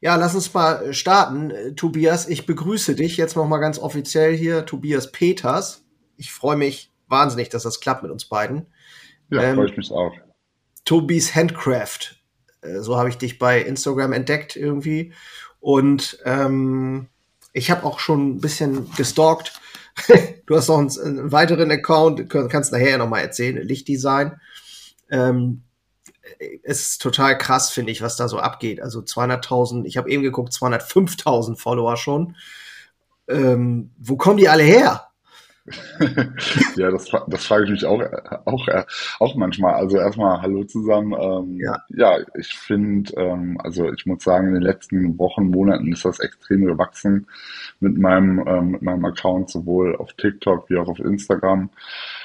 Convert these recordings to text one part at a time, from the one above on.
Ja, lass uns mal starten. Tobias, ich begrüße dich jetzt noch mal ganz offiziell hier, Tobias Peters. Ich freue mich wahnsinnig, dass das klappt mit uns beiden. Ja, ähm, freue ich mich auch. Tobis Handcraft. Äh, so habe ich dich bei Instagram entdeckt irgendwie. Und ähm, ich habe auch schon ein bisschen gestalkt. du hast noch einen, einen, weiteren Account, kannst nachher noch mal erzählen, Lichtdesign. Ähm, es ist total krass, finde ich, was da so abgeht. Also 200.000, ich habe eben geguckt, 205.000 Follower schon. Ähm, wo kommen die alle her? ja, das, das frage ich mich auch, auch, auch manchmal. Also erstmal Hallo zusammen. Ähm, ja. ja, ich finde, ähm, also ich muss sagen, in den letzten Wochen, Monaten ist das extrem gewachsen mit meinem, ähm, mit meinem Account, sowohl auf TikTok wie auch auf Instagram.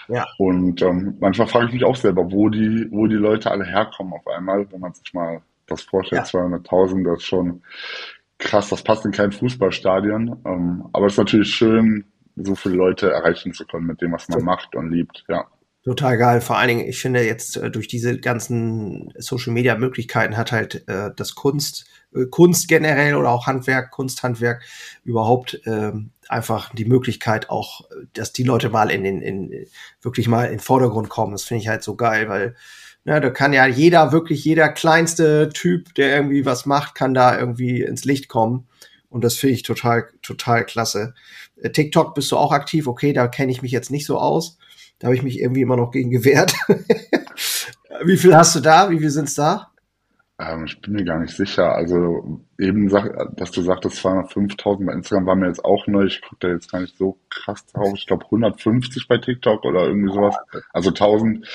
Ja. Und ähm, manchmal frage ich mich auch selber, wo die, wo die Leute alle herkommen auf einmal, wenn man sich mal das vorstellt, ja. 200.000, das ist schon krass, das passt in kein Fußballstadion. Ähm, aber es ist natürlich schön, so viele Leute erreichen zu können mit dem, was man macht und liebt, ja. Total geil. Vor allen Dingen, ich finde jetzt äh, durch diese ganzen Social Media Möglichkeiten hat halt äh, das Kunst, äh, Kunst generell oder auch Handwerk, Kunsthandwerk überhaupt äh, einfach die Möglichkeit auch, dass die Leute mal in den, in, wirklich mal in den Vordergrund kommen. Das finde ich halt so geil, weil ne, da kann ja jeder, wirklich jeder kleinste Typ, der irgendwie was macht, kann da irgendwie ins Licht kommen. Und das finde ich total, total klasse. Äh, TikTok bist du auch aktiv, okay, da kenne ich mich jetzt nicht so aus. Da habe ich mich irgendwie immer noch gegen gewehrt. Wie viel hast du da? Wie viel sind es da? Ähm, ich bin mir gar nicht sicher. Also eben, sag, dass du sagtest 205.000 bei Instagram war mir jetzt auch neu. Ich gucke da jetzt gar nicht so krass drauf. Ich glaube 150 bei TikTok oder irgendwie sowas. Also 1000.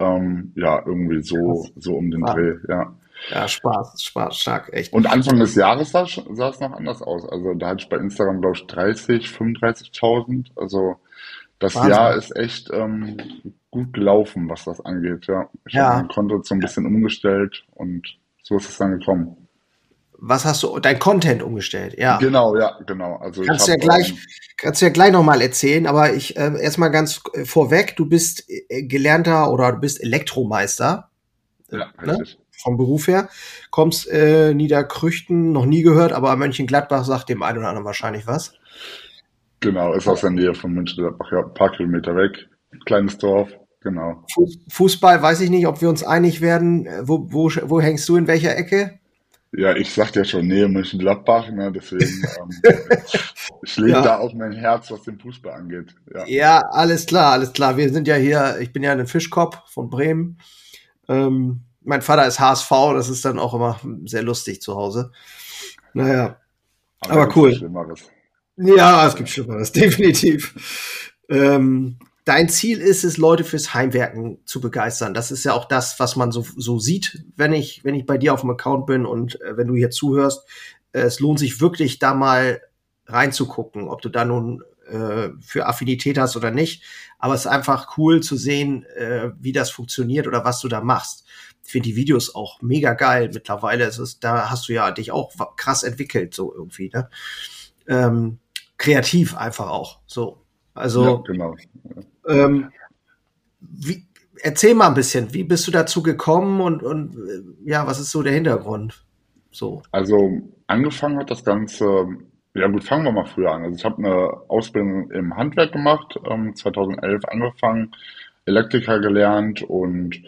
Ähm, ja, irgendwie so, so um den ah. Dreh, ja. Ja, Spaß, Spaß, stark, echt. Und Anfang des Jahres sah, sah es noch anders aus. Also da hatte ich bei Instagram, glaube ich, 30, 35.000. Also das Wahnsinn. Jahr ist echt ähm, gut gelaufen, was das angeht. Ja, ich ja. habe mein Konto so ein bisschen umgestellt und so ist es dann gekommen. Was hast du, dein Content umgestellt? Ja. Genau, ja, genau. Also kannst du ja gleich, kannst du ja gleich nochmal erzählen, aber ich äh, erstmal ganz äh, vorweg, du bist äh, gelernter oder du bist Elektromeister. Ja, ne? richtig vom Beruf her. Kommst äh, Niederkrüchten, noch nie gehört, aber Mönchengladbach sagt dem einen oder anderen wahrscheinlich was. Genau, ist aus der Nähe von Mönchengladbach, ja, ein paar Kilometer weg. Kleines Dorf, genau. Fußball, weiß ich nicht, ob wir uns einig werden. Wo, wo, wo hängst du in welcher Ecke? Ja, ich sagte ja schon Nähe Mönchengladbach, ne, deswegen ähm, schlägt ja. da auch mein Herz, was den Fußball angeht. Ja. ja, alles klar, alles klar. Wir sind ja hier, ich bin ja ein Fischkopf von Bremen. Ähm, mein Vater ist HSV, das ist dann auch immer sehr lustig zu Hause. Naja, aber, aber cool. Ja, es gibt Schlimmeres, definitiv. Ähm, dein Ziel ist es, Leute fürs Heimwerken zu begeistern. Das ist ja auch das, was man so, so sieht, wenn ich, wenn ich bei dir auf dem Account bin und äh, wenn du hier zuhörst. Äh, es lohnt sich wirklich, da mal reinzugucken, ob du da nun äh, für Affinität hast oder nicht. Aber es ist einfach cool zu sehen, äh, wie das funktioniert oder was du da machst finde die Videos auch mega geil mittlerweile. Es ist, da hast du ja dich auch krass entwickelt, so irgendwie, ne? Ähm, kreativ einfach auch. So. Also ja, genau. Ähm, wie, erzähl mal ein bisschen, wie bist du dazu gekommen und, und ja, was ist so der Hintergrund? So. Also angefangen hat das Ganze, ja gut, fangen wir mal früher an. Also ich habe eine Ausbildung im Handwerk gemacht, ähm, 2011 angefangen, Elektriker gelernt und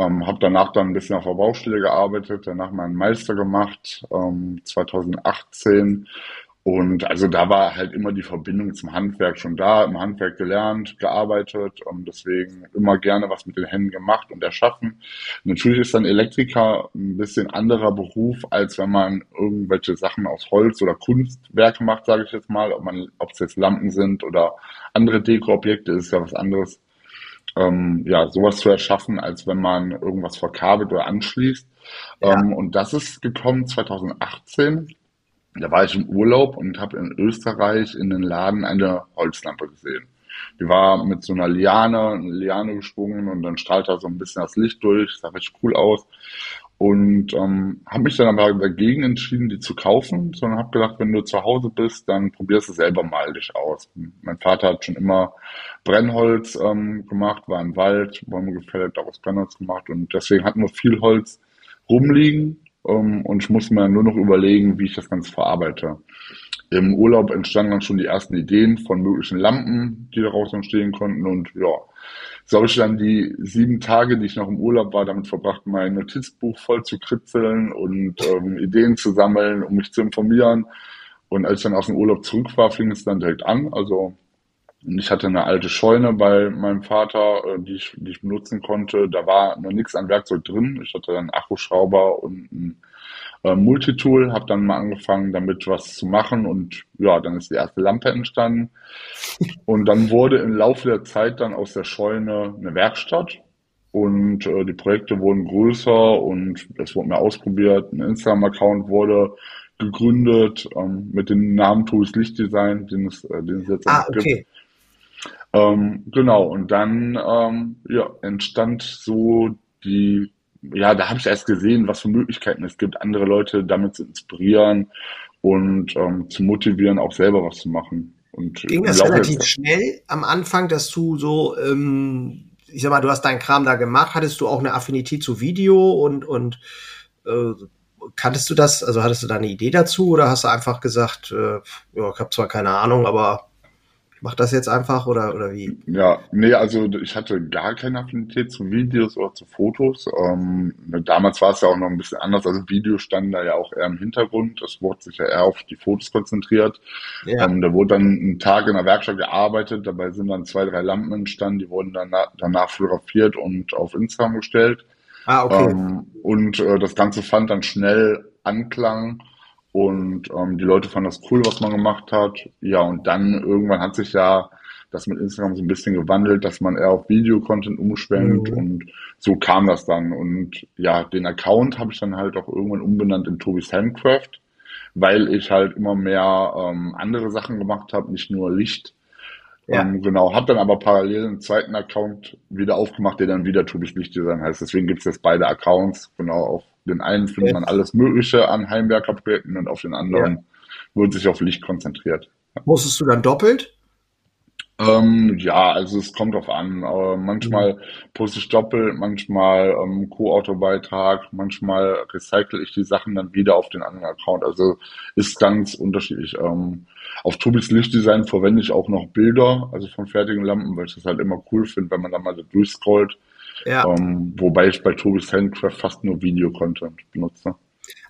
ähm, habe danach dann ein bisschen auf der Baustelle gearbeitet, danach meinen Meister gemacht, ähm, 2018. Und also da war halt immer die Verbindung zum Handwerk schon da, im Handwerk gelernt, gearbeitet und deswegen immer gerne was mit den Händen gemacht und erschaffen. Natürlich ist dann Elektriker ein bisschen anderer Beruf, als wenn man irgendwelche Sachen aus Holz oder Kunstwerke macht, sage ich jetzt mal. Ob man, ob es jetzt Lampen sind oder andere Dekoobjekte, ist ja was anderes ähm, ja, sowas zu erschaffen, als wenn man irgendwas verkabelt oder anschließt. Ja. Ähm, und das ist gekommen 2018. Da war ich im Urlaub und habe in Österreich in den Laden eine Holzlampe gesehen. Die war mit so einer Liane, eine Liane gesprungen und dann strahlt da so ein bisschen das Licht durch, sah richtig cool aus. Und ähm, habe mich dann aber dagegen entschieden, die zu kaufen, sondern habe gedacht, wenn du zu Hause bist, dann probierst du selber mal dich aus. Mein Vater hat schon immer Brennholz ähm, gemacht, war im Wald, Bäume gefällt, daraus Brennholz gemacht und deswegen hatten wir viel Holz rumliegen ähm, und ich muss mir nur noch überlegen, wie ich das Ganze verarbeite. Im Urlaub entstanden dann schon die ersten Ideen von möglichen Lampen, die daraus entstehen konnten und ja, so habe ich dann die sieben Tage, die ich noch im Urlaub war, damit verbracht, mein Notizbuch voll zu kritzeln und ähm, Ideen zu sammeln, um mich zu informieren. Und als ich dann aus dem Urlaub zurück war, fing es dann direkt an. Also ich hatte eine alte Scheune bei meinem Vater, äh, die ich, die ich benutzen konnte. Da war noch nichts an Werkzeug drin. Ich hatte einen Akkuschrauber und ein äh, Multitool, habe dann mal angefangen, damit was zu machen und ja, dann ist die erste Lampe entstanden. Und dann wurde im Laufe der Zeit dann aus der Scheune eine Werkstatt und äh, die Projekte wurden größer und es wurde mehr ausprobiert. Ein Instagram-Account wurde gegründet ähm, mit dem Namen Tools Lichtdesign, den es, äh, den es jetzt ah, okay. gibt. Ähm, genau, und dann ähm, ja, entstand so die ja, da habe ich erst gesehen, was für Möglichkeiten es gibt, andere Leute damit zu inspirieren und ähm, zu motivieren, auch selber was zu machen. Und Ging das relativ schnell am Anfang, dass du so, ähm, ich sag mal, du hast deinen Kram da gemacht, hattest du auch eine Affinität zu Video und, und äh, kanntest du das, also hattest du da eine Idee dazu oder hast du einfach gesagt, äh, ja, ich habe zwar keine Ahnung, aber mach das jetzt einfach oder, oder wie? Ja, nee, also ich hatte gar keine Affinität zu Videos oder zu Fotos. Ähm, damals war es ja auch noch ein bisschen anders. Also Video stand da ja auch eher im Hintergrund. Das wurde sich ja eher auf die Fotos konzentriert. Ja. Ähm, da wurde dann einen Tag in der Werkstatt gearbeitet. Dabei sind dann zwei, drei Lampen entstanden. Die wurden dann danach fotografiert und auf Instagram gestellt. Ah, okay. Ähm, und äh, das Ganze fand dann schnell Anklang und ähm, die Leute fanden das cool, was man gemacht hat. Ja, und dann irgendwann hat sich ja das mit Instagram so ein bisschen gewandelt, dass man eher auf Video-Content umschwenkt mhm. und so kam das dann. Und ja, den Account habe ich dann halt auch irgendwann umbenannt in Tobi's Handcraft, weil ich halt immer mehr ähm, andere Sachen gemacht habe, nicht nur Licht. Ja. Ähm, genau, habe dann aber parallel einen zweiten Account wieder aufgemacht, der dann wieder Tobi's Lichtdesign heißt. Deswegen gibt es jetzt beide Accounts, genau auf den einen findet man alles Mögliche an Heimwerkerprojekten und auf den anderen ja. wird sich auf Licht konzentriert. Musstest du dann doppelt? Ähm, ja, also es kommt drauf an. Aber manchmal mhm. poste ich doppelt, manchmal ähm, Co-Auto-Beitrag, manchmal recycle ich die Sachen dann wieder auf den anderen Account. Also ist ganz unterschiedlich. Ähm, auf Tobis Lichtdesign verwende ich auch noch Bilder, also von fertigen Lampen, weil ich das halt immer cool finde, wenn man da mal so durchscrollt. Ja. Ähm, wobei ich bei Tobi's Handcraft fast nur Video-Content benutze.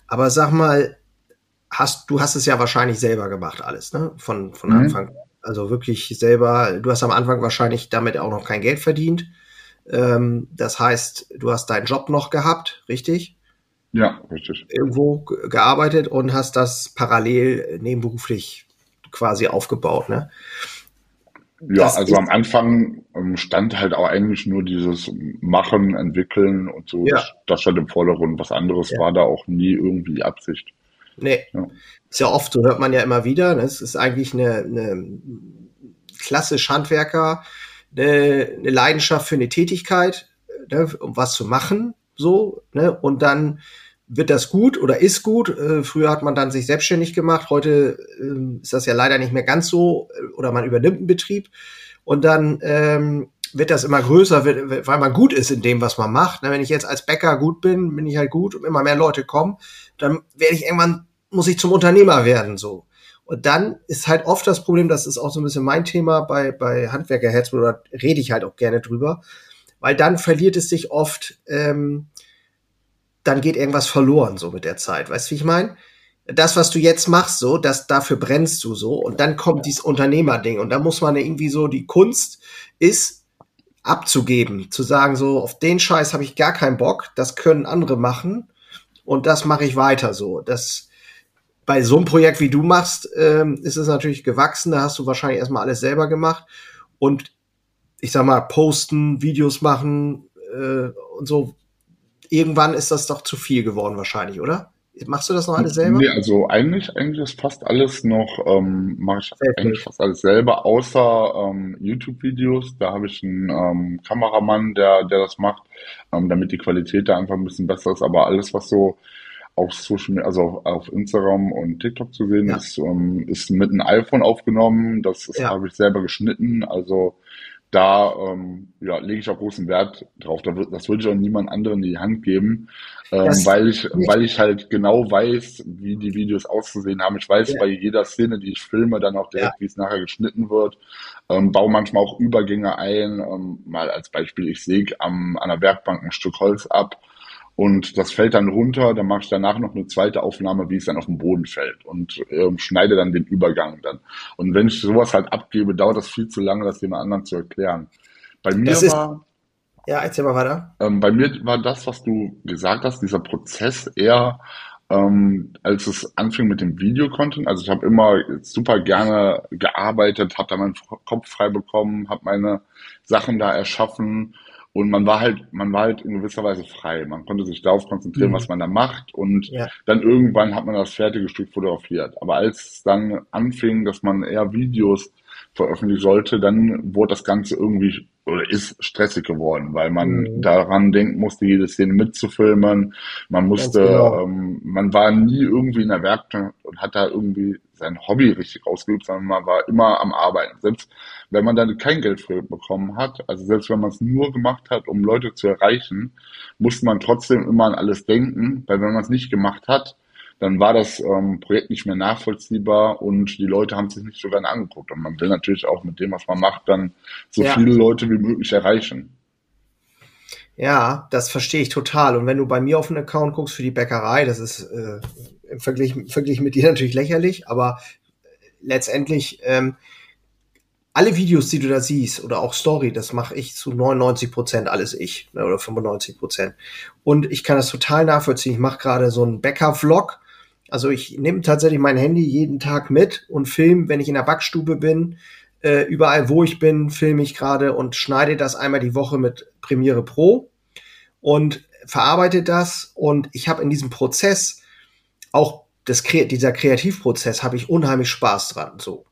Aber sag mal, hast, du hast es ja wahrscheinlich selber gemacht, alles, ne? Von, von mhm. Anfang. Also wirklich selber, du hast am Anfang wahrscheinlich damit auch noch kein Geld verdient. Ähm, das heißt, du hast deinen Job noch gehabt, richtig? Ja, richtig. Irgendwo gearbeitet und hast das parallel nebenberuflich quasi aufgebaut, ne? Ja, das also am Anfang ähm, stand halt auch eigentlich nur dieses Machen, Entwickeln und so. Ja. Das, das stand im Vordergrund. Was anderes ja. war da auch nie irgendwie die Absicht. Nee. Ja. Ist ja oft, so hört man ja immer wieder. Ne? Es ist eigentlich eine, eine klassisch Handwerker, eine, eine Leidenschaft für eine Tätigkeit, ne? um was zu machen, so, ne? Und dann wird das gut oder ist gut. Äh, früher hat man dann sich selbstständig gemacht. Heute äh, ist das ja leider nicht mehr ganz so äh, oder man übernimmt einen Betrieb und dann ähm, wird das immer größer, weil man gut ist in dem, was man macht. wenn ich jetzt als Bäcker gut bin, bin ich halt gut und immer mehr Leute kommen, dann werde ich irgendwann, muss ich zum Unternehmer werden, so. Und dann ist halt oft das Problem, das ist auch so ein bisschen mein Thema bei, bei Handwerkerherz, oder rede ich halt auch gerne drüber, weil dann verliert es sich oft, ähm, dann geht irgendwas verloren so mit der Zeit. Weißt du, wie ich meine? Das, was du jetzt machst, so, das, dafür brennst du so. Und dann kommt dieses Unternehmerding. Und da muss man irgendwie so, die Kunst ist abzugeben, zu sagen, so, auf den Scheiß habe ich gar keinen Bock, das können andere machen. Und das mache ich weiter so. Das, bei so einem Projekt wie du machst, ähm, ist es natürlich gewachsen. Da hast du wahrscheinlich erstmal alles selber gemacht. Und ich sag mal, posten, Videos machen äh, und so irgendwann ist das doch zu viel geworden wahrscheinlich, oder? Machst du das noch alles selber? Nee, also eigentlich, eigentlich ist fast alles noch, ähm, mache ich Sehr eigentlich fast alles selber, außer ähm, YouTube-Videos. Da habe ich einen ähm, Kameramann, der, der das macht, ähm, damit die Qualität da einfach ein bisschen besser ist. Aber alles, was so auf Social Media, also auf Instagram und TikTok zu sehen ja. ist, ähm, ist mit einem iPhone aufgenommen. Das, das ja. habe ich selber geschnitten. Also da ähm, ja, lege ich auch großen Wert drauf. Das würde ich auch niemand anderen in die Hand geben, ähm, weil ich, weil ich halt genau weiß, wie die Videos auszusehen haben. Ich weiß ja. bei jeder Szene, die ich filme, dann auch direkt, ja. wie es nachher geschnitten wird. Ähm, baue manchmal auch Übergänge ein. Ähm, mal als Beispiel, ich säge am, an der Werkbank ein Stück Holz ab und das fällt dann runter, dann mache ich danach noch eine zweite Aufnahme, wie es dann auf den Boden fällt und äh, schneide dann den Übergang dann. Und wenn ich sowas halt abgebe, dauert das viel zu lange, das dem anderen zu erklären. Bei mir das war... ja, erzähl mal weiter. Ähm, bei mir war das, was du gesagt hast, dieser Prozess eher ähm, als es anfing mit dem Videocontent. Also ich habe immer super gerne gearbeitet, habe da meinen Kopf frei bekommen, habe meine Sachen da erschaffen und man war halt, man war halt in gewisser Weise frei. Man konnte sich darauf konzentrieren, mhm. was man da macht. Und ja. dann irgendwann hat man das fertige Stück fotografiert. Aber als es dann anfing, dass man eher Videos veröffentlichen sollte, dann wurde das Ganze irgendwie oder ist stressig geworden, weil man mhm. daran denken musste, jede Szene mitzufilmen. Man musste, genau. ähm, man war nie irgendwie in der Werkstatt und hat da irgendwie sein Hobby richtig ausgeübt, sondern man war immer am Arbeiten. Selbst wenn man dann kein Geld für bekommen hat, also selbst wenn man es nur gemacht hat, um Leute zu erreichen, musste man trotzdem immer an alles denken, weil wenn man es nicht gemacht hat, dann war das ähm, Projekt nicht mehr nachvollziehbar und die Leute haben sich nicht so gerne angeguckt. Und man will natürlich auch mit dem, was man macht, dann so ja. viele Leute wie möglich erreichen. Ja, das verstehe ich total. Und wenn du bei mir auf den Account guckst für die Bäckerei, das ist äh, im, Vergleich, im Vergleich mit dir natürlich lächerlich, aber letztendlich ähm, alle Videos, die du da siehst oder auch Story, das mache ich zu 99 Prozent alles ich ne, oder 95 Prozent. Und ich kann das total nachvollziehen. Ich mache gerade so einen Bäcker-Vlog. Also ich nehme tatsächlich mein Handy jeden Tag mit und film, wenn ich in der Backstube bin, äh, überall wo ich bin, filme ich gerade und schneide das einmal die Woche mit Premiere Pro und verarbeite das. Und ich habe in diesem Prozess auch das, dieser Kreativprozess habe ich unheimlich Spaß dran. So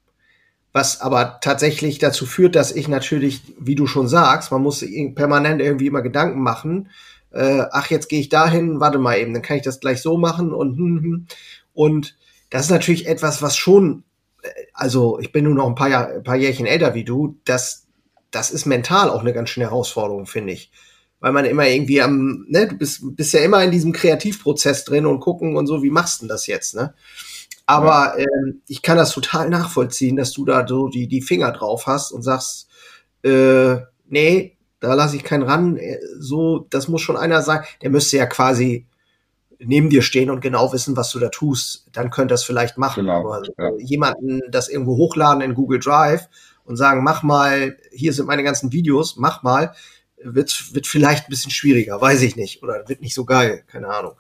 was aber tatsächlich dazu führt, dass ich natürlich, wie du schon sagst, man muss permanent irgendwie immer Gedanken machen. Äh, ach, jetzt gehe ich dahin, warte mal eben, dann kann ich das gleich so machen und hm, hm. und das ist natürlich etwas, was schon, äh, also ich bin nur noch ein paar, Jahr, ein paar Jährchen älter wie du, das, das ist mental auch eine ganz schöne Herausforderung, finde ich. Weil man immer irgendwie am, ne, du bist, bist ja immer in diesem Kreativprozess drin und gucken und so, wie machst du denn das jetzt, ne? Aber ja. ähm, ich kann das total nachvollziehen, dass du da so die, die Finger drauf hast und sagst, äh, nee, da lasse ich keinen ran. Äh, so, das muss schon einer sein. Der müsste ja quasi neben dir stehen und genau wissen, was du da tust. Dann könnte das vielleicht machen. Genau, Aber ja. jemanden das irgendwo hochladen in Google Drive und sagen, mach mal, hier sind meine ganzen Videos, mach mal, wird, wird vielleicht ein bisschen schwieriger, weiß ich nicht. Oder wird nicht so geil, keine Ahnung.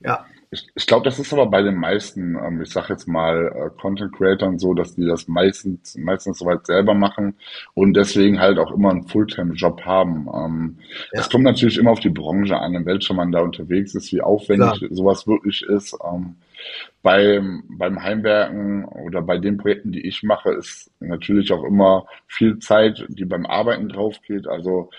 Ja. Ich, ich glaube, das ist aber bei den meisten, ähm, ich sage jetzt mal, äh, Content Creators so, dass die das meistens, meistens soweit selber machen und deswegen halt auch immer einen Fulltime-Job haben. Ähm, ja. Es kommt natürlich immer auf die Branche an, in welcher man da unterwegs ist, wie aufwendig Klar. sowas wirklich ist. Ähm, beim, beim Heimwerken oder bei den Projekten, die ich mache, ist natürlich auch immer viel Zeit, die beim Arbeiten drauf geht. Also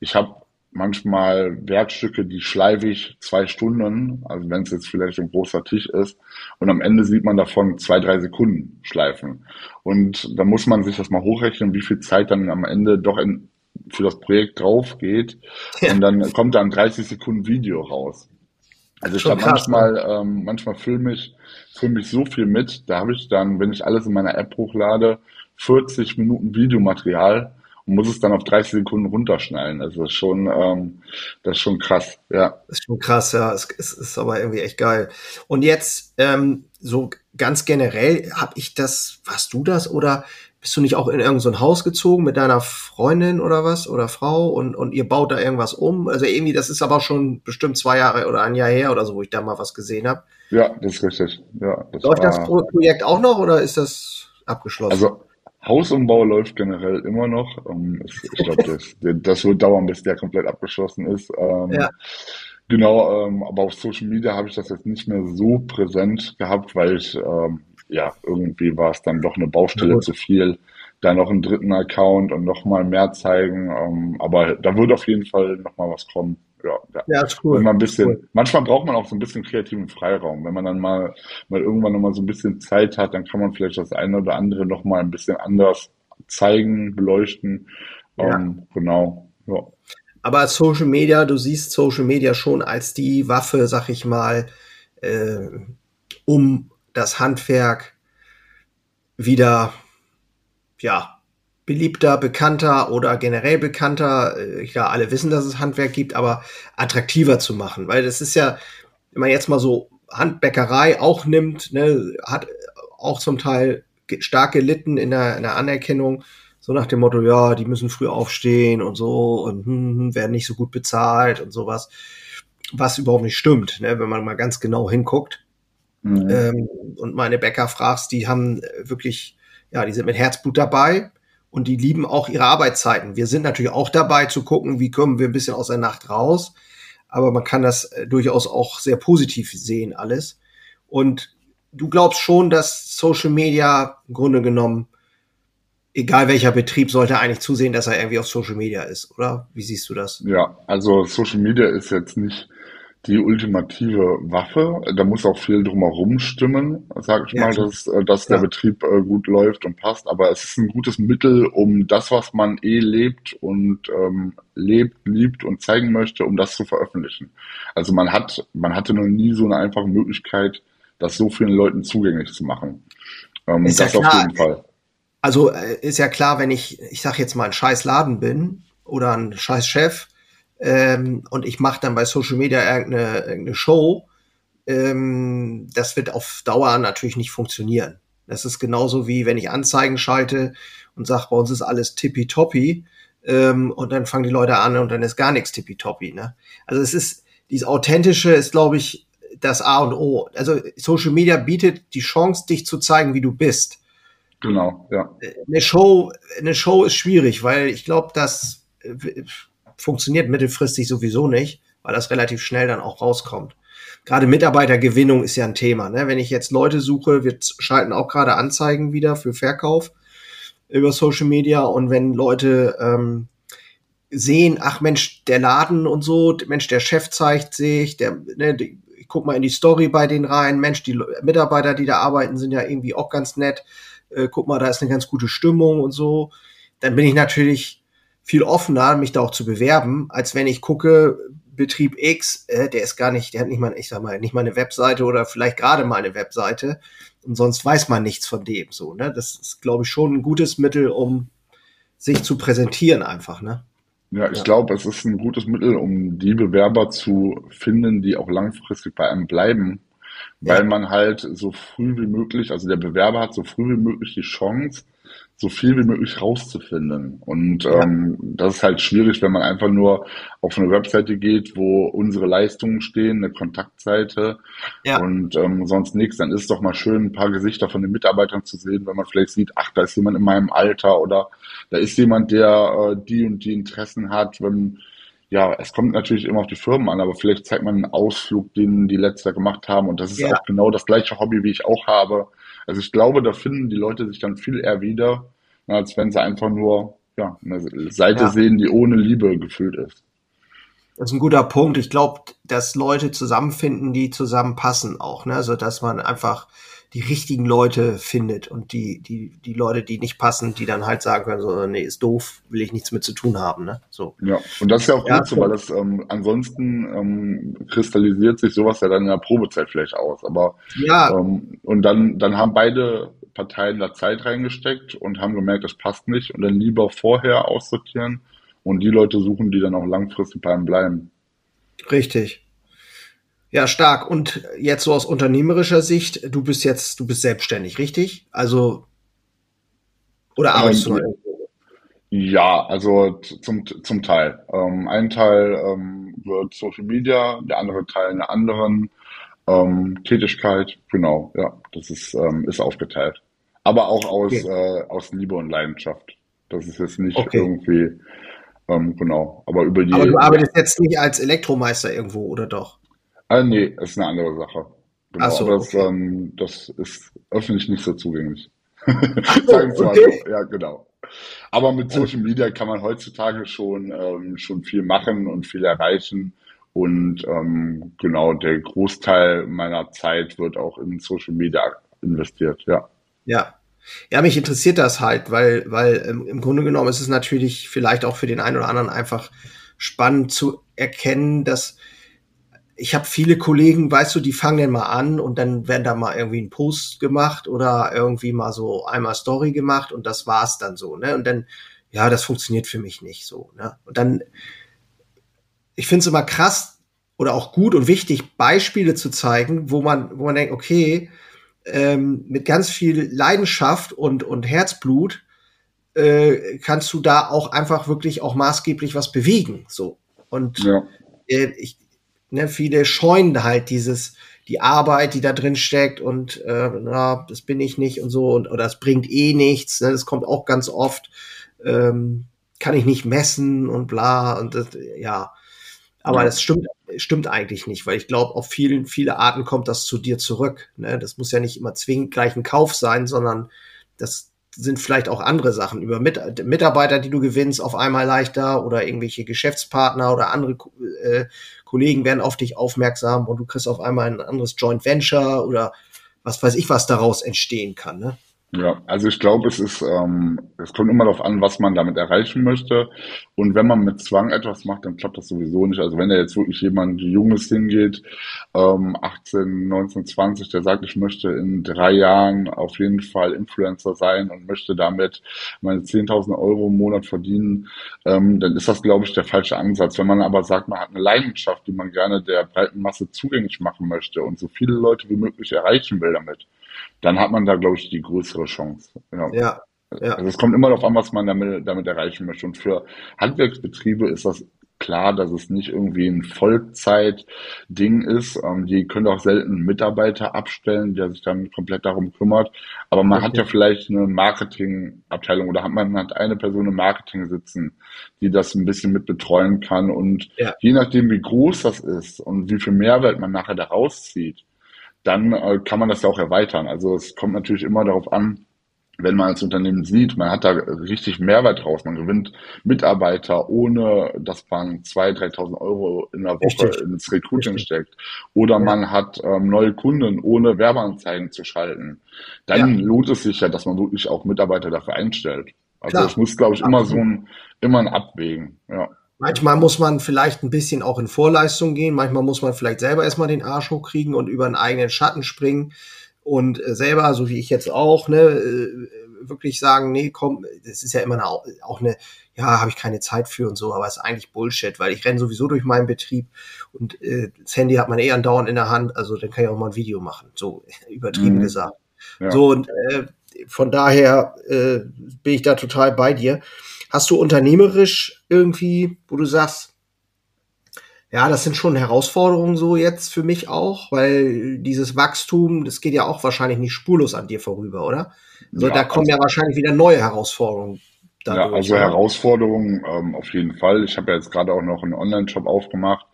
ich habe manchmal Werkstücke, die schleife ich zwei Stunden, also wenn es jetzt vielleicht ein großer Tisch ist, und am Ende sieht man davon zwei, drei Sekunden schleifen. Und da muss man sich das mal hochrechnen, wie viel Zeit dann am Ende doch in, für das Projekt drauf geht. Ja. Und dann kommt da ein 30 Sekunden Video raus. Also ich habe manchmal, ne? ähm, manchmal filme ich, filme ich so viel mit, da habe ich dann, wenn ich alles in meiner App hochlade, 40 Minuten Videomaterial, muss es dann auf 30 Sekunden runterschnallen. Also das ist schon, ähm, das ist schon krass, ja. Das ist schon krass, ja. Es, es ist aber irgendwie echt geil. Und jetzt ähm, so ganz generell, habe ich das, warst du das oder bist du nicht auch in irgendein so Haus gezogen mit deiner Freundin oder was oder Frau und, und ihr baut da irgendwas um? Also irgendwie, das ist aber schon bestimmt zwei Jahre oder ein Jahr her oder so, wo ich da mal was gesehen habe. Ja, das ist richtig. Ja, das Läuft das Projekt auch noch oder ist das abgeschlossen? Also Hausumbau läuft generell immer noch. Ähm, ich glaube, das, das wird dauern, bis der komplett abgeschlossen ist. Ähm, ja. Genau, ähm, aber auf Social Media habe ich das jetzt nicht mehr so präsent gehabt, weil ich, ähm, ja, irgendwie war es dann doch eine Baustelle ja, zu viel. Da noch einen dritten Account und noch mal mehr zeigen. Ähm, aber da wird auf jeden Fall noch mal was kommen ja, ja. ja ist cool. Wenn man ein bisschen, cool. manchmal braucht man auch so ein bisschen kreativen Freiraum. Wenn man dann mal, mal irgendwann noch mal so ein bisschen Zeit hat, dann kann man vielleicht das eine oder andere noch mal ein bisschen anders zeigen, beleuchten. Ja. Ähm, genau. Ja. Aber Social Media, du siehst Social Media schon als die Waffe, sag ich mal, äh, um das Handwerk wieder, ja, beliebter, bekannter oder generell bekannter, äh, ja, alle wissen, dass es Handwerk gibt, aber attraktiver zu machen. Weil das ist ja, wenn man jetzt mal so Handbäckerei auch nimmt, ne, hat auch zum Teil stark gelitten in der, in der Anerkennung, so nach dem Motto, ja, die müssen früh aufstehen und so und hm, hm werden nicht so gut bezahlt und sowas, was überhaupt nicht stimmt, ne, wenn man mal ganz genau hinguckt. Mhm. Ähm, und meine Bäcker fragst, die haben wirklich, ja, die sind mit Herzblut dabei und die lieben auch ihre Arbeitszeiten. Wir sind natürlich auch dabei zu gucken, wie kommen wir ein bisschen aus der Nacht raus, aber man kann das äh, durchaus auch sehr positiv sehen alles. Und du glaubst schon, dass Social Media im Grunde genommen, egal welcher Betrieb, sollte eigentlich zusehen, dass er irgendwie auf Social Media ist, oder? Wie siehst du das? Ja, also Social Media ist jetzt nicht die ultimative Waffe. Da muss auch viel drumherum stimmen, sag ich ja, mal, dass, äh, dass der Betrieb äh, gut läuft und passt. Aber es ist ein gutes Mittel, um das, was man eh lebt und ähm, lebt, liebt und zeigen möchte, um das zu veröffentlichen. Also man hat, man hatte noch nie so eine einfache Möglichkeit, das so vielen Leuten zugänglich zu machen. Ähm, ist das ja klar. auf jeden Fall. Also äh, ist ja klar, wenn ich, ich sag jetzt mal, ein scheiß Laden bin oder ein scheiß Chef, ähm, und ich mache dann bei Social Media irgendeine, irgendeine Show, ähm, das wird auf Dauer natürlich nicht funktionieren. Das ist genauso wie wenn ich Anzeigen schalte und sage, bei uns ist alles tippitoppi ähm, und dann fangen die Leute an und dann ist gar nichts tippitoppi. Ne? Also es ist, dieses Authentische ist, glaube ich, das A und O. Also Social Media bietet die Chance, dich zu zeigen, wie du bist. Genau, ja. Eine Show, eine Show ist schwierig, weil ich glaube, dass äh, funktioniert mittelfristig sowieso nicht, weil das relativ schnell dann auch rauskommt. Gerade Mitarbeitergewinnung ist ja ein Thema. Ne? Wenn ich jetzt Leute suche, wir schalten auch gerade Anzeigen wieder für Verkauf über Social Media und wenn Leute ähm, sehen, ach Mensch, der Laden und so, Mensch, der Chef zeigt sich, der, ne, die, ich guck mal in die Story bei denen rein, Mensch, die Mitarbeiter, die da arbeiten, sind ja irgendwie auch ganz nett. Äh, guck mal, da ist eine ganz gute Stimmung und so. Dann bin ich natürlich viel offener, mich da auch zu bewerben, als wenn ich gucke, Betrieb X, äh, der ist gar nicht, der hat nicht mal, ich sag mal, nicht mal eine Webseite oder vielleicht gerade mal eine Webseite und sonst weiß man nichts von dem so, ne? Das ist, glaube ich, schon ein gutes Mittel, um sich zu präsentieren einfach, ne? Ja, ich ja. glaube, es ist ein gutes Mittel, um die Bewerber zu finden, die auch langfristig bei einem bleiben, weil ja. man halt so früh wie möglich, also der Bewerber hat so früh wie möglich die Chance, so viel wie möglich rauszufinden. Und ja. ähm, das ist halt schwierig, wenn man einfach nur auf eine Webseite geht, wo unsere Leistungen stehen, eine Kontaktseite ja. und ähm, sonst nichts. Dann ist es doch mal schön, ein paar Gesichter von den Mitarbeitern zu sehen, wenn man vielleicht sieht, ach, da ist jemand in meinem Alter oder da ist jemand, der äh, die und die Interessen hat. Wenn, ja, es kommt natürlich immer auf die Firmen an, aber vielleicht zeigt man einen Ausflug, den die letzter gemacht haben. Und das ist ja. auch genau das gleiche Hobby, wie ich auch habe. Also ich glaube, da finden die Leute sich dann viel eher wieder, als wenn sie einfach nur ja, eine Seite ja. sehen, die ohne Liebe gefüllt ist. Das ist ein guter Punkt. Ich glaube, dass Leute zusammenfinden, die zusammenpassen auch, ne? Also dass man einfach die richtigen Leute findet und die, die, die Leute, die nicht passen, die dann halt sagen können, so, nee, ist doof, will ich nichts mit zu tun haben, ne? So. Ja, und das ist ja auch ja, gut so, weil das ähm, ansonsten ähm, kristallisiert sich sowas ja dann in der Probezeit vielleicht aus. Aber ja. ähm, und dann, dann haben beide Parteien da Zeit reingesteckt und haben gemerkt, das passt nicht und dann lieber vorher aussortieren und die Leute suchen, die dann auch langfristig bei einem bleiben. Richtig. Ja, stark. Und jetzt so aus unternehmerischer Sicht, du bist jetzt, du bist selbstständig, richtig? Also, oder arbeitest ähm, du noch Ja, also zum, zum Teil. Ähm, ein Teil ähm, wird Social Media, der andere Teil einer anderen ähm, Tätigkeit. Genau, ja, das ist, ähm, ist aufgeteilt. Aber auch aus, okay. äh, aus Liebe und Leidenschaft. Das ist jetzt nicht okay. irgendwie, ähm, genau, aber über die. Aber du arbeitest jetzt nicht als Elektromeister irgendwo, oder doch? Ah, nee, ist eine andere Sache. Genau, Ach so, aber das, okay. ähm, das ist öffentlich nicht so zugänglich. Sagen wir okay. mal Ja, genau. Aber mit Social Media kann man heutzutage schon, ähm, schon viel machen und viel erreichen. Und ähm, genau, der Großteil meiner Zeit wird auch in Social Media investiert, ja. Ja. Ja, mich interessiert das halt, weil, weil ähm, im Grunde genommen ist es natürlich vielleicht auch für den einen oder anderen einfach spannend zu erkennen, dass ich habe viele Kollegen, weißt du, die fangen dann mal an und dann werden da mal irgendwie ein Post gemacht oder irgendwie mal so einmal Story gemacht und das war's dann so, ne? Und dann, ja, das funktioniert für mich nicht so, ne? Und dann, ich finde es immer krass oder auch gut und wichtig, Beispiele zu zeigen, wo man, wo man denkt, okay, ähm, mit ganz viel Leidenschaft und, und Herzblut äh, kannst du da auch einfach wirklich auch maßgeblich was bewegen, so. Und ja. äh, ich, ne, viele scheuen halt dieses, die Arbeit, die da drin steckt und äh, na, das bin ich nicht und so und oder es bringt eh nichts. Ne, das kommt auch ganz oft. Ähm, kann ich nicht messen und bla und das, ja. Aber ja. das stimmt, stimmt eigentlich nicht, weil ich glaube, auf vielen, viele Arten kommt das zu dir zurück. Ne? Das muss ja nicht immer zwingend gleich ein Kauf sein, sondern das sind vielleicht auch andere Sachen über Mit Mitarbeiter, die du gewinnst, auf einmal leichter oder irgendwelche Geschäftspartner oder andere äh, Kollegen werden auf dich aufmerksam und du kriegst auf einmal ein anderes Joint Venture oder was weiß ich, was daraus entstehen kann. Ne? Ja, also ich glaube, es ist, ähm, es kommt immer darauf an, was man damit erreichen möchte. Und wenn man mit Zwang etwas macht, dann klappt das sowieso nicht. Also wenn da jetzt wirklich jemand Junges hingeht, ähm, 18, 19, 20, der sagt, ich möchte in drei Jahren auf jeden Fall Influencer sein und möchte damit meine 10.000 Euro im Monat verdienen, ähm, dann ist das, glaube ich, der falsche Ansatz. Wenn man aber sagt, man hat eine Leidenschaft, die man gerne der breiten Masse zugänglich machen möchte und so viele Leute wie möglich erreichen will damit, dann hat man da, glaube ich, die größere Chance. Ja. ja. ja. Also es kommt immer darauf an, was man damit, damit erreichen möchte. Und für Handwerksbetriebe ist das klar, dass es nicht irgendwie ein Vollzeit-Ding ist. Ähm, die können auch selten einen Mitarbeiter abstellen, der sich dann komplett darum kümmert. Aber man okay. hat ja vielleicht eine Marketingabteilung oder hat man hat eine Person im Marketing sitzen, die das ein bisschen mit betreuen kann. Und ja. je nachdem, wie groß das ist und wie viel Mehrwert man nachher da rauszieht, dann äh, kann man das ja auch erweitern. Also es kommt natürlich immer darauf an, wenn man als Unternehmen sieht, man hat da richtig Mehrwert draus, man gewinnt Mitarbeiter, ohne dass man 2.000, 3.000 Euro in der Woche richtig. ins Recruiting richtig. steckt. Oder ja. man hat ähm, neue Kunden, ohne Werbeanzeigen zu schalten. Dann ja. lohnt es sich ja, dass man wirklich auch Mitarbeiter dafür einstellt. Also es muss, glaube ich, immer so ein, immer ein Abwägen. Ja. Manchmal muss man vielleicht ein bisschen auch in Vorleistung gehen. Manchmal muss man vielleicht selber erstmal den Arsch hochkriegen und über einen eigenen Schatten springen und äh, selber, so wie ich jetzt auch, ne, äh, wirklich sagen, nee, komm, das ist ja immer eine, auch eine, ja, habe ich keine Zeit für und so, aber es ist eigentlich Bullshit, weil ich renne sowieso durch meinen Betrieb und äh, das Handy hat man eh andauernd in der Hand, also dann kann ich auch mal ein Video machen, so übertrieben mhm. gesagt. Ja. So und äh, von daher äh, bin ich da total bei dir. Hast du unternehmerisch irgendwie, wo du sagst, ja, das sind schon Herausforderungen so jetzt für mich auch, weil dieses Wachstum, das geht ja auch wahrscheinlich nicht spurlos an dir vorüber, oder? Also ja, da kommen also, ja wahrscheinlich wieder neue Herausforderungen. Dadurch, ja, also oder? Herausforderungen ähm, auf jeden Fall. Ich habe ja jetzt gerade auch noch einen Online-Shop aufgemacht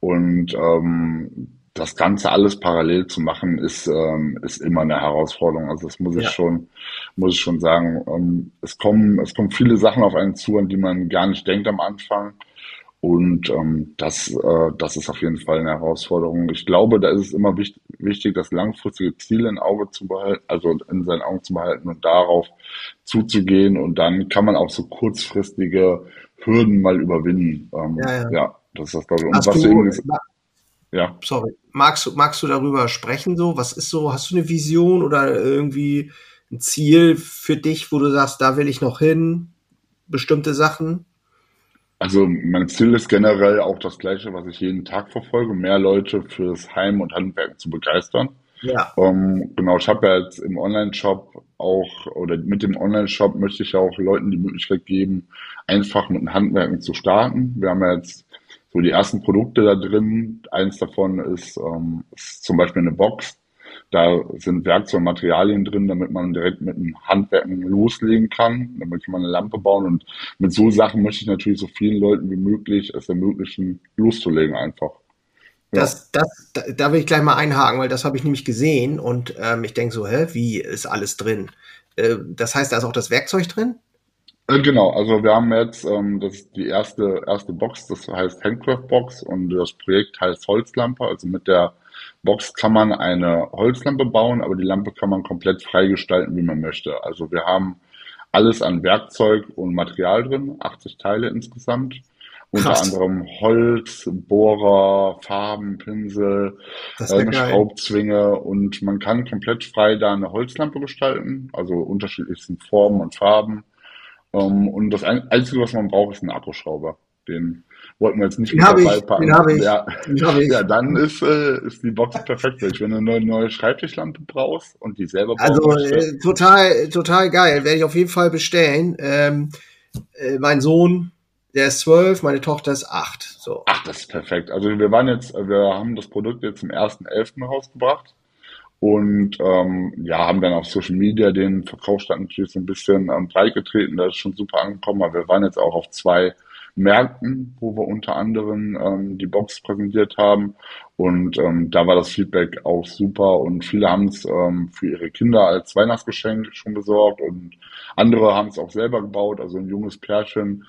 und ähm, das Ganze alles parallel zu machen, ist, ähm, ist immer eine Herausforderung. Also das muss ich ja. schon, muss ich schon sagen. Ähm, es kommen, es kommen viele Sachen auf einen zu, an die man gar nicht denkt am Anfang. Und ähm, das, äh, das ist auf jeden Fall eine Herausforderung. Ich glaube, da ist es immer wichtig, wichtig, das langfristige Ziel in Auge zu behalten, also in seinen Augen zu behalten und darauf zuzugehen. Und dann kann man auch so kurzfristige Hürden mal überwinden. Ähm, ja, ja. ja, das ist das, glaube ich. Und was du, eben ja. Sorry. Magst du, magst du darüber sprechen so? Was ist so? Hast du eine Vision oder irgendwie ein Ziel für dich, wo du sagst, da will ich noch hin? Bestimmte Sachen? Also mein Ziel ist generell auch das gleiche, was ich jeden Tag verfolge, mehr Leute fürs Heim und Handwerken zu begeistern. Ja. Ähm, genau, ich habe ja jetzt im Online-Shop auch, oder mit dem Online-Shop möchte ich ja auch Leuten die Möglichkeit geben, einfach mit dem Handwerken zu starten. Wir haben ja jetzt so die ersten Produkte da drin. Eins davon ist, ähm, ist zum Beispiel eine Box. Da sind Werkzeuge und Materialien drin, damit man direkt mit dem Handwerken loslegen kann. Damit kann man eine Lampe bauen. Und mit so Sachen möchte ich natürlich so vielen Leuten wie möglich es ermöglichen, loszulegen einfach. Ja. Das, das, da, da will ich gleich mal einhaken, weil das habe ich nämlich gesehen und ähm, ich denke so, hä, wie ist alles drin? Äh, das heißt, da ist auch das Werkzeug drin? Äh, genau, also wir haben jetzt, ähm, das ist die erste, erste Box, das heißt Handcraft Box und das Projekt heißt Holzlampe, also mit der Box kann man eine Holzlampe bauen, aber die Lampe kann man komplett freigestalten, wie man möchte. Also wir haben alles an Werkzeug und Material drin, 80 Teile insgesamt. Unter Krass. anderem Holz, Bohrer, Farben, Pinsel, äh, eine. Schraubzwinge und man kann komplett frei da eine Holzlampe gestalten, also unterschiedlichsten Formen und Farben. Ähm, und das ein Einzige, was man braucht, ist ein Akkuschrauber. Den wollten wir jetzt nicht Den mit dabei ich, packen. den habe ich, Ja, den habe ich. ja, dann ist, äh, ist die Box perfekt. Wenn du eine neue Schreibtischlampe brauchst und die selber bauen Also äh, total, total geil. Werde ich auf jeden Fall bestellen. Ähm, äh, mein Sohn, der ist zwölf, meine Tochter ist acht. So. ach, das ist perfekt. Also wir waren jetzt, wir haben das Produkt jetzt zum 1.11. rausgebracht und ähm, ja, haben dann auf Social Media den Verkaufsstand natürlich so ein bisschen ähm, breit getreten. Da ist schon super angekommen, aber wir waren jetzt auch auf zwei Märkten, wo wir unter anderem ähm, die Box präsentiert haben. Und ähm, da war das Feedback auch super und viele haben es ähm, für ihre Kinder als Weihnachtsgeschenk schon besorgt und andere haben es auch selber gebaut. Also ein junges Pärchen,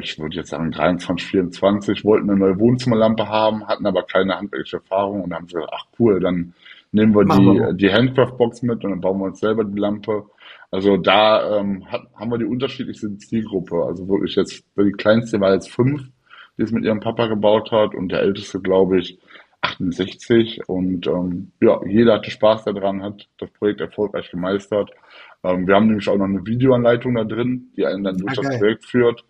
ich würde jetzt sagen 23, 24, wollten eine neue Wohnzimmerlampe haben, hatten aber keine handwerkliche Erfahrung und haben gesagt, ach cool, dann nehmen wir Machen wir die, die Handcraft-Box mit und dann bauen wir uns selber die Lampe. Also da ähm, hat, haben wir die unterschiedlichste Zielgruppe. Also wirklich jetzt, die kleinste war jetzt fünf, die es mit ihrem Papa gebaut hat und der älteste, glaube ich, 68. Und ähm, ja, jeder hatte Spaß daran, hat das Projekt erfolgreich gemeistert. Ähm, wir haben nämlich auch noch eine Videoanleitung da drin, die einen dann durch Ah, das. Projekt führt.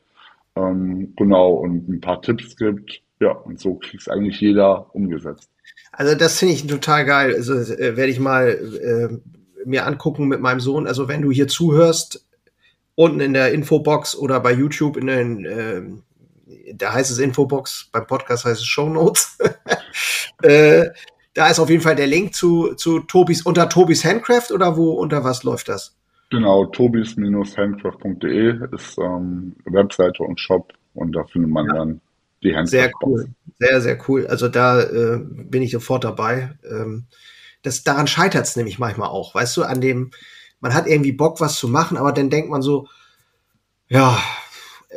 Ähm, genau, und ein paar Tipps gibt. Ja, und so kriegt es eigentlich jeder umgesetzt. Also das finde ich total geil. Also äh, werde ich mal äh, mir angucken mit meinem Sohn. Also wenn du hier zuhörst, unten in der Infobox oder bei YouTube in den, ähm, da heißt es Infobox, beim Podcast heißt es Show Notes. äh, da ist auf jeden Fall der Link zu, zu Tobis, unter Tobis Handcraft oder wo, unter was läuft das? Genau, tobis-handcraft.de ist ähm, Webseite und Shop und da findet man Ja. dann die Sehr Handcraft-Box. cool. Sehr, sehr cool. Also da äh, bin ich sofort dabei. Ähm, das, daran scheitert es nämlich manchmal auch. Weißt du, an dem, man hat irgendwie Bock, was zu machen, aber dann denkt man so, ja,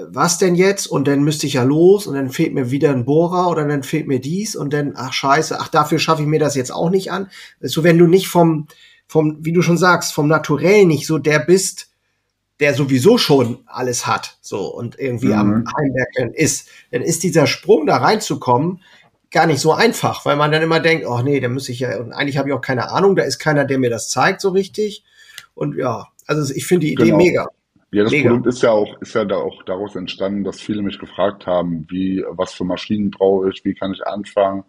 was denn jetzt? Und dann müsste ich ja los und dann fehlt mir wieder ein Bohrer oder dann fehlt mir dies und dann, ach scheiße, ach dafür schaffe ich mir das jetzt auch nicht an. So, wenn du nicht vom, vom, wie du schon sagst, vom Naturell nicht so der bist, der sowieso schon alles hat, so und irgendwie am Mhm. Heimwerkeln ist, dann ist dieser Sprung da reinzukommen gar nicht so einfach, weil man dann immer denkt, oh nee, da muss ich ja, und eigentlich habe ich auch keine Ahnung, da ist keiner, der mir das zeigt so richtig. Und ja, also ich finde die Idee Genau. mega. Ja, das Mega. Produkt ist ja auch, ist ja da auch daraus entstanden, dass viele mich gefragt haben, wie, was für Maschinen brauche ich, wie kann ich anfangen,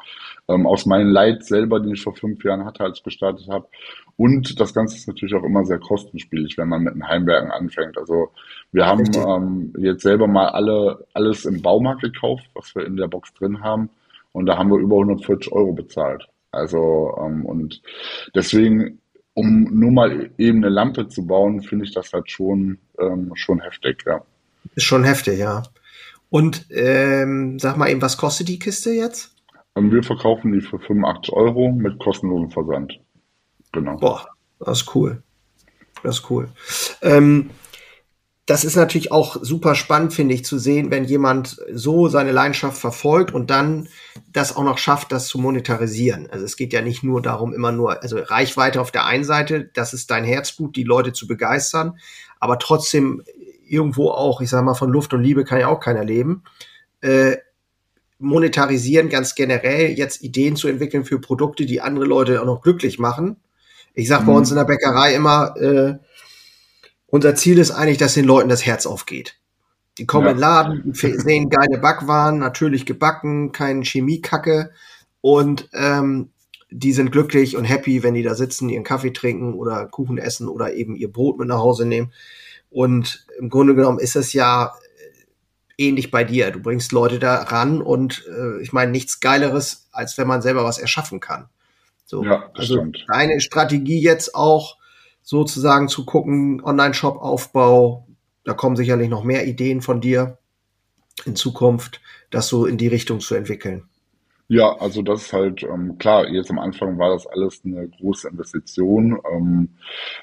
ähm, aus meinen Leid selber, den ich vor fünf Jahren hatte, als ich gestartet habe. Und das Ganze ist natürlich auch immer sehr kostenspielig, wenn man mit den Heimwerken anfängt. Also wir haben ähm, jetzt selber mal alle, alles im Baumarkt gekauft, was wir in der Box drin haben. Und da haben wir über 140 Euro bezahlt. Also, ähm, und deswegen um nur mal eben eine Lampe zu bauen, finde ich das halt schon, ähm, schon heftig, ja. Ist schon heftig, ja. Und ähm, sag mal eben, was kostet die Kiste jetzt? Und wir verkaufen die für 85 Euro mit kostenlosem Versand. Genau. Boah, das ist cool. Das ist cool. Ähm, das ist natürlich auch super spannend, finde ich, zu sehen, wenn jemand so seine Leidenschaft verfolgt und dann das auch noch schafft, das zu monetarisieren. Also es geht ja nicht nur darum, immer nur, also Reichweite auf der einen Seite, das ist dein Herzblut, die Leute zu begeistern, aber trotzdem irgendwo auch, ich sag mal, von Luft und Liebe kann ja auch keiner leben. Äh, monetarisieren ganz generell, jetzt Ideen zu entwickeln für Produkte, die andere Leute auch noch glücklich machen. Ich sag bei Mhm. uns in der Bäckerei immer, äh, unser Ziel ist eigentlich, dass den Leuten das Herz aufgeht. Die kommen Ja. in den Laden, sehen geile Backwaren, natürlich gebacken, kein Chemiekacke und ähm, die sind glücklich und happy, wenn die da sitzen, ihren Kaffee trinken oder Kuchen essen oder eben ihr Brot mit nach Hause nehmen. Und im Grunde genommen ist es ja äh, ähnlich bei dir. Du bringst Leute da ran und äh, ich meine nichts Geileres, als wenn man selber was erschaffen kann. So, Ja, das also stimmt. deine Strategie jetzt auch sozusagen zu gucken, Online-Shop-Aufbau, da kommen sicherlich noch mehr Ideen von dir in Zukunft, das so in die Richtung zu entwickeln. Ja, also das ist halt, ähm, klar, jetzt am Anfang war das alles eine große Investition. Ähm,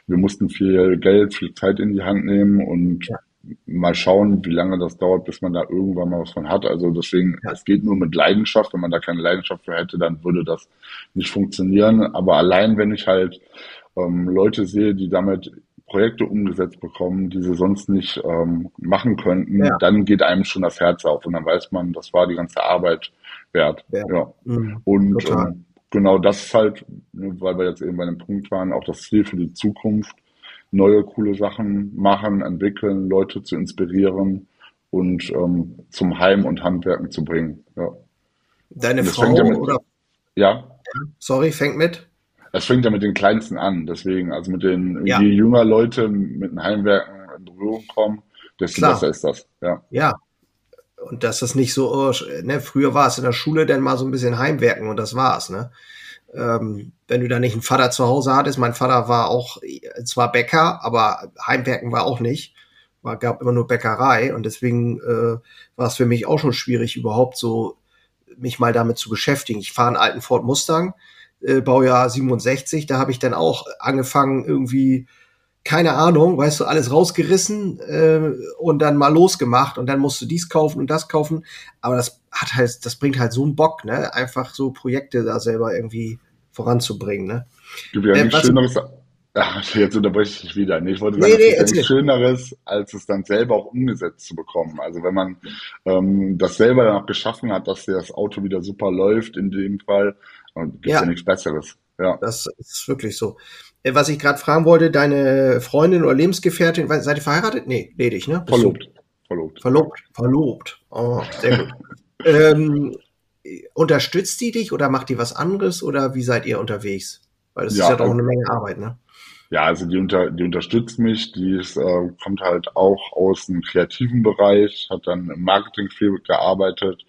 wir mussten viel Geld, viel Zeit in die Hand nehmen und Ja. Mal schauen, wie lange das dauert, bis man da irgendwann mal was von hat. Also deswegen, ja. es geht nur mit Leidenschaft. Wenn man da keine Leidenschaft für hätte, dann würde das nicht funktionieren. Aber allein, wenn ich halt ähm, Leute sehe, die damit Projekte umgesetzt bekommen, die sie sonst nicht ähm, machen könnten, ja. dann geht einem schon das Herz auf und dann weiß man, das war die ganze Arbeit wert. Ja. ja. Mhm. Und ähm, genau das ist halt, ne, weil wir jetzt eben bei dem Punkt waren, auch das Ziel für die Zukunft, neue coole Sachen machen, entwickeln, Leute zu inspirieren und ähm, zum Heim und Handwerken zu bringen. Ja. Deine Frau ja mit, oder? Ja. Sorry, fängt mit. Es fängt ja mit den Kleinsten an, deswegen, also mit den, ja. je jünger Leute mit den Heimwerken in Berührung kommen, desto Klar. besser ist das. Ja. Ja. Und dass das nicht so, oh, ne, früher war es in der Schule dann mal so ein bisschen Heimwerken und das war's, ne? Ähm, wenn du da nicht einen Vater zu Hause hattest, mein Vater war auch zwar Bäcker, aber Heimwerken war auch nicht. War, gab immer nur Bäckerei und deswegen äh, war es für mich auch schon schwierig, überhaupt so mich mal damit zu beschäftigen. Ich fahre einen alten Ford Mustang, äh, Baujahr 67, da habe ich dann auch angefangen, irgendwie, keine Ahnung, weißt du, alles rausgerissen äh, und dann mal losgemacht und dann musst du dies kaufen und das kaufen. Aber das hat halt, das bringt halt so einen Bock, ne? Einfach so Projekte da selber irgendwie voranzubringen, ne? Gibt ja äh, nichts Schöneres. Ach, jetzt unterbreche ich dich wieder. Nee, ich wollte sagen, nee, nee, es ist nichts Schöneres, als es dann selber auch umgesetzt zu bekommen. Also wenn man ähm, das selber dann auch geschaffen hat, dass das Auto wieder super läuft, in dem Fall, und gibt ja. ja nichts Besseres. Ja. Das ist wirklich so. Äh, was ich gerade fragen wollte, deine Freundin oder Lebensgefährtin, seid ihr verheiratet? Nee, ledig, ne? Verlobt. Verlobt. Verlobt. Verlobt. Oh, sehr gut. ähm, unterstützt die dich oder macht die was anderes oder wie seid ihr unterwegs? Weil das ja, ist ja doch eine Menge Arbeit, ne? Ja, also die, unter, die unterstützt mich, die ist, äh, kommt halt auch aus dem kreativen Bereich, hat dann im Marketing viel gearbeitet,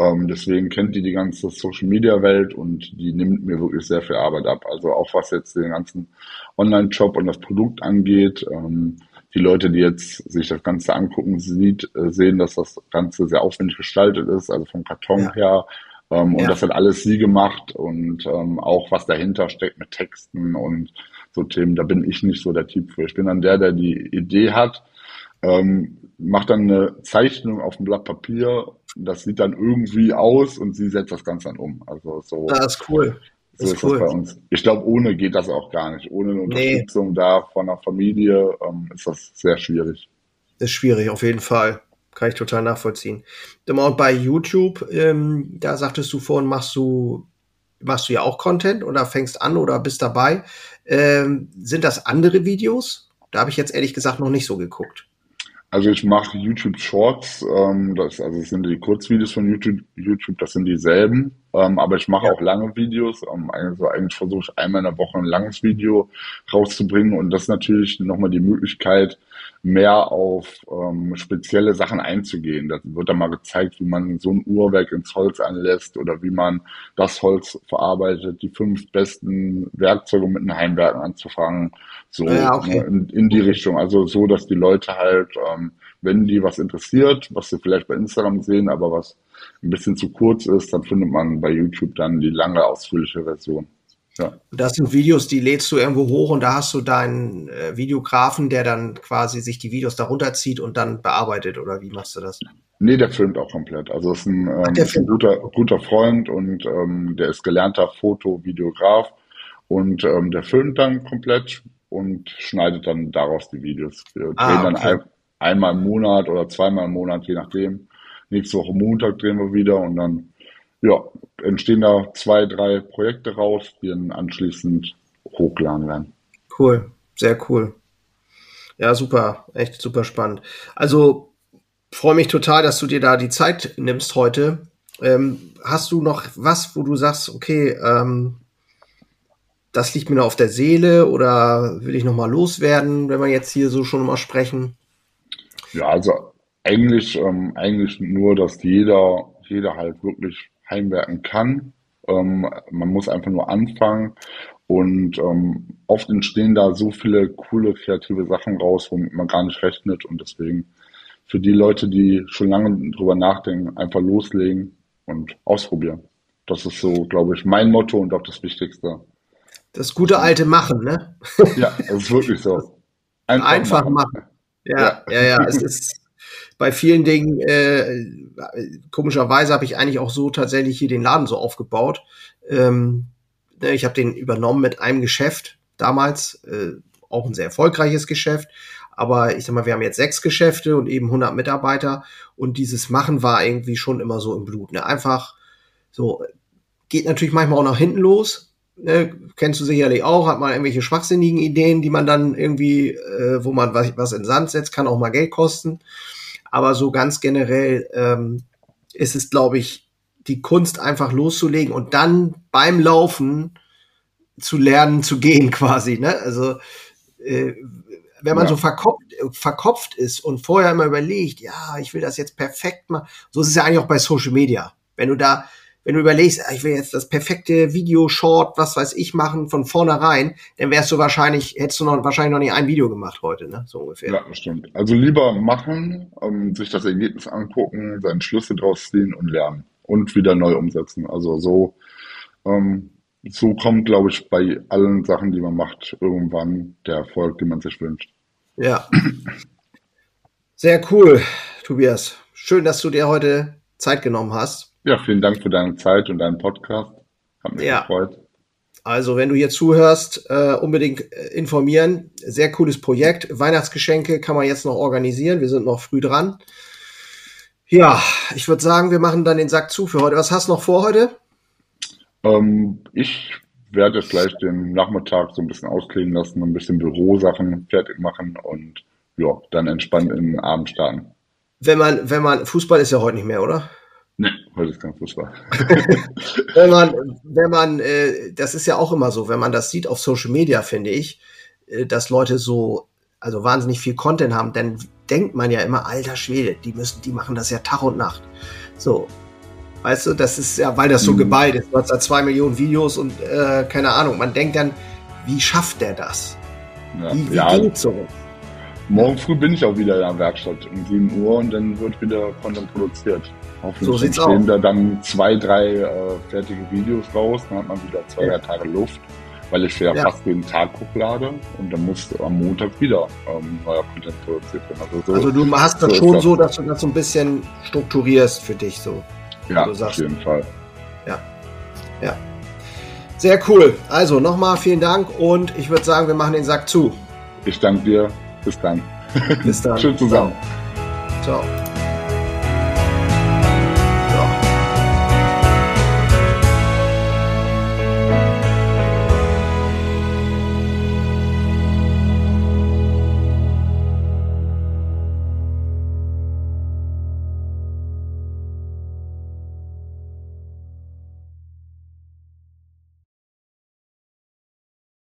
ähm, deswegen kennt die die ganze Social-Media-Welt und die nimmt mir wirklich sehr viel Arbeit ab. Also auch was jetzt den ganzen Online-Shop und das Produkt angeht. Ähm, die Leute, die jetzt sich das Ganze angucken, sieht, äh, sehen, dass das Ganze sehr aufwendig gestaltet ist, also vom Karton ja. her. Ähm, ja. Und das hat alles sie gemacht und ähm, auch was dahinter steckt mit Texten und so Themen, da bin ich nicht so der Typ für. Ich bin dann der, der die Idee hat, ähm, macht dann eine Zeichnung auf ein Blatt Papier, das sieht dann irgendwie aus und sie setzt das Ganze dann um. Also so. Das ist cool. So ist, ist cool. das bei uns. Ich glaube, ohne geht das auch gar nicht. Ohne eine Unterstützung nee. da von der Familie ähm, ist das sehr schwierig. Ist schwierig, auf jeden Fall. Kann ich total nachvollziehen. Und bei YouTube, ähm, da sagtest du vorhin, machst du, machst du ja auch Content oder fängst an oder bist dabei. Ähm, sind das andere Videos? Da habe ich jetzt ehrlich gesagt noch nicht so geguckt. Also ich mache YouTube Shorts, ähm, das, also das sind die Kurzvideos von YouTube, YouTube das sind dieselben, ähm, aber ich mache ja. auch lange Videos. Ähm, also eigentlich versuche ich einmal in der Woche ein langes Video rauszubringen und das ist natürlich nochmal die Möglichkeit, mehr auf ähm, spezielle Sachen einzugehen. Da wird dann mal gezeigt, wie man so ein Uhrwerk ins Holz anlässt oder wie man das Holz verarbeitet, die fünf besten Werkzeuge mit einem Heimwerken anzufangen, so ja, okay. Ne, in, in, die Richtung. Also so, dass die Leute halt, ähm, wenn die was interessiert, was sie vielleicht bei Instagram sehen, aber was ein bisschen zu kurz ist, dann findet man bei YouTube dann die lange, ausführliche Version. Ja. Das sind Videos, die lädst du irgendwo hoch und da hast du deinen äh, Videografen, der dann quasi sich die Videos darunter zieht und dann bearbeitet oder wie machst du das? Nee, der filmt auch komplett. Also ist ein, ähm, Ach, ist ein guter, guter Freund und ähm, der ist gelernter Fotovideograf und ähm, der filmt dann komplett und schneidet dann daraus die Videos. Wir ah, drehen dann okay. ein, einmal im Monat oder zweimal im Monat, je nachdem. Nächste Woche Montag drehen wir wieder und dann ja, entstehen da zwei, drei Projekte raus, die dann anschließend hochgeladen werden. Cool, sehr cool. Ja, super, echt super spannend. Also freue mich total, dass du dir da die Zeit nimmst heute. Ähm, hast du noch was, wo du sagst, okay, ähm, das liegt mir noch auf der Seele oder will ich noch mal loswerden, wenn wir jetzt hier so schon mal sprechen? Ja, also eigentlich, ähm, eigentlich nur, dass jeder, jeder halt wirklich heimwerken kann. Ähm, man muss einfach nur anfangen und ähm, oft entstehen da so viele coole kreative Sachen raus, womit man gar nicht rechnet und deswegen für die Leute, die schon lange drüber nachdenken, einfach loslegen und ausprobieren. Das ist so, glaube ich, mein Motto und auch das Wichtigste. Das gute alte Machen, ne? Ja, das ist wirklich so. Einfach, Einfach machen. machen. Ja, ja, ja, es ist bei vielen Dingen, äh, komischerweise habe ich eigentlich auch so tatsächlich hier den Laden so aufgebaut. Ähm, ne, ich habe den übernommen mit einem Geschäft damals, äh, auch ein sehr erfolgreiches Geschäft. Aber ich sag mal, wir haben jetzt sechs Geschäfte und eben 100 Mitarbeiter und dieses Machen war irgendwie schon immer so im Blut. Ne? Einfach so, geht natürlich manchmal auch nach hinten los. Ne? Kennst du sicherlich auch, hat man irgendwelche schwachsinnigen Ideen, die man dann irgendwie, äh, wo man was, was in Sand setzt, kann auch mal Geld kosten. Aber so ganz generell ähm, ist es, glaube ich, die Kunst einfach loszulegen und dann beim Laufen zu lernen zu gehen quasi. Ne? Also äh, wenn man ja. so verkopft, verkopft ist und vorher immer überlegt, ja, ich will das jetzt perfekt machen, so ist es ja eigentlich auch bei Social Media. Wenn du da, wenn du überlegst, ah, ich will jetzt das perfekte Video, Short, was weiß ich machen von vornherein, dann wärst du wahrscheinlich, hättest du noch wahrscheinlich noch nicht ein Video gemacht heute, ne? So ungefähr. Ja, das stimmt. Also lieber machen, um, sich das Ergebnis angucken, seine Schlüsse draus ziehen und lernen und wieder neu umsetzen. Also so, ähm, so kommt, glaube ich, bei allen Sachen, die man macht, irgendwann der Erfolg, den man sich wünscht. Ja. Sehr cool, Tobias. Schön, dass du dir heute Zeit genommen hast. Ja, vielen Dank für deine Zeit und deinen Podcast. Hat mich ja. gefreut. Also, wenn du hier zuhörst, äh, unbedingt äh, informieren. Sehr cooles Projekt. Weihnachtsgeschenke kann man jetzt noch organisieren. Wir sind noch früh dran. Ja, ich würde sagen, wir machen dann den Sack zu für heute. Was hast du noch vor heute? Ähm, ich werde jetzt gleich den Nachmittag so ein bisschen ausklingen lassen, ein bisschen Bürosachen fertig machen und ja, dann entspannt in den Abend starten. Wenn man, wenn man, Fußball ist ja heute nicht mehr, oder? Nee, heute ist kein Fußball. wenn man, wenn man, äh, das ist ja auch immer so, wenn man das sieht auf Social Media, finde ich, äh, dass Leute so, also wahnsinnig viel Content haben, dann denkt man ja immer, alter Schwede, die müssen, die machen das ja Tag und Nacht. So, Weißt du, das ist ja, weil das so mhm. geballt ist. Du hast da zwei Millionen Videos und äh, keine Ahnung. Man denkt dann, wie schafft der das? Ja, wie wie ja. geht's so? Morgen früh bin ich auch wieder in der Werkstatt um 7 Uhr und dann wird wieder Content produziert. Hoffentlich so stehen da dann zwei, drei äh, fertige Videos raus, dann hat man wieder zwei, drei Tage Luft, weil ich ja, ja, fast jeden Tag hochlade und dann muss am Montag wieder ähm, neuer Content produziert werden. Also, so, also du hast das so schon das. so, dass du das so ein bisschen strukturierst für dich so. Ja, auf jeden Fall. Ja. Ja. Sehr cool. Also nochmal vielen Dank und ich würde sagen, wir machen den Sack zu. Ich danke dir. Bis dann. Bis dann. Schön zusammen. Ciao. Ciao.